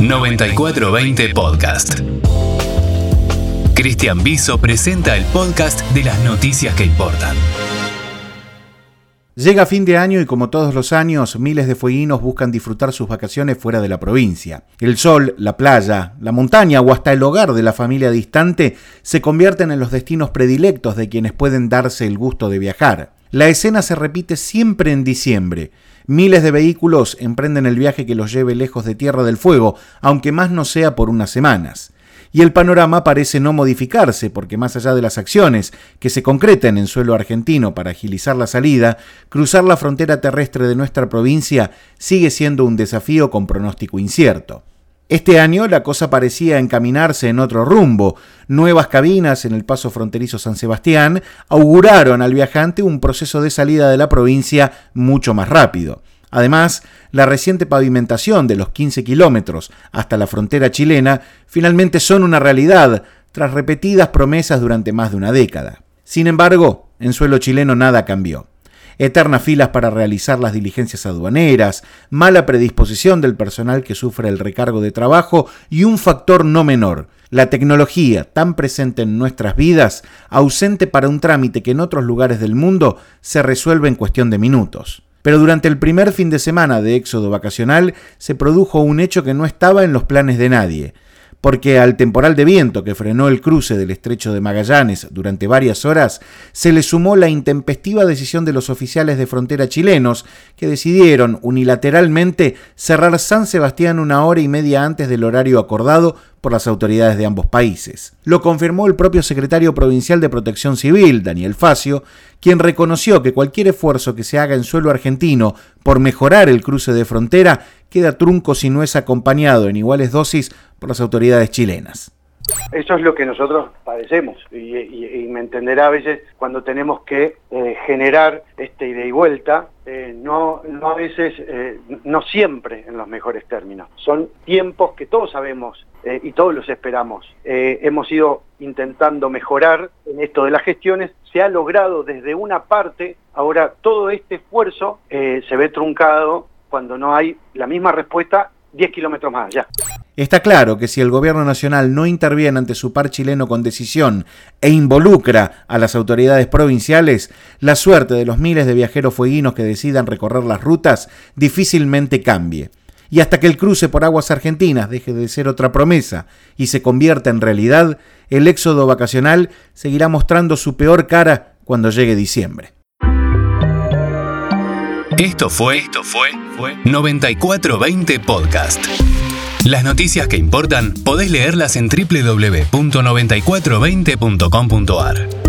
9420 Podcast. Cristian Biso presenta el podcast de las noticias que importan. Llega fin de año y como todos los años, miles de fueguinos buscan disfrutar sus vacaciones fuera de la provincia. El sol, la playa, la montaña o hasta el hogar de la familia distante se convierten en los destinos predilectos de quienes pueden darse el gusto de viajar. La escena se repite siempre en diciembre. Miles de vehículos emprenden el viaje que los lleve lejos de Tierra del Fuego, aunque más no sea por unas semanas. Y el panorama parece no modificarse, porque más allá de las acciones que se concreten en suelo argentino para agilizar la salida, cruzar la frontera terrestre de nuestra provincia sigue siendo un desafío con pronóstico incierto. Este año la cosa parecía encaminarse en otro rumbo. Nuevas cabinas en el paso fronterizo San Sebastián auguraron al viajante un proceso de salida de la provincia mucho más rápido. Además, la reciente pavimentación de los 15 kilómetros hasta la frontera chilena finalmente son una realidad tras repetidas promesas durante más de una década. Sin embargo, en suelo chileno nada cambió eternas filas para realizar las diligencias aduaneras, mala predisposición del personal que sufre el recargo de trabajo y un factor no menor, la tecnología tan presente en nuestras vidas, ausente para un trámite que en otros lugares del mundo se resuelve en cuestión de minutos. Pero durante el primer fin de semana de éxodo vacacional se produjo un hecho que no estaba en los planes de nadie porque al temporal de viento que frenó el cruce del estrecho de Magallanes durante varias horas, se le sumó la intempestiva decisión de los oficiales de frontera chilenos, que decidieron unilateralmente cerrar San Sebastián una hora y media antes del horario acordado por las autoridades de ambos países. Lo confirmó el propio secretario provincial de Protección Civil, Daniel Facio, quien reconoció que cualquier esfuerzo que se haga en suelo argentino por mejorar el cruce de frontera queda trunco si no es acompañado en iguales dosis por las autoridades chilenas. Eso es lo que nosotros padecemos y, me entenderá a veces cuando tenemos que eh, generar este ida y vuelta, eh, no, no a veces, eh, no siempre en los mejores términos. Son tiempos que todos sabemos y todos los esperamos. hemos ido intentando mejorar en esto de las gestiones, se ha logrado desde una parte, ahora todo este esfuerzo se ve truncado cuando no hay la misma respuesta 10 kilómetros más allá. Está claro que si el gobierno nacional no interviene ante su par chileno con decisión e involucra a las autoridades provinciales, la suerte de los miles de viajeros fueguinos que decidan recorrer las rutas difícilmente cambie. Y hasta que el cruce por aguas argentinas deje de ser otra promesa y se convierta en realidad, el éxodo vacacional seguirá mostrando su peor cara cuando llegue diciembre. Esto fue, esto fue, fue 9420 Podcast. Las noticias que importan podés leerlas en www.9420.com.ar.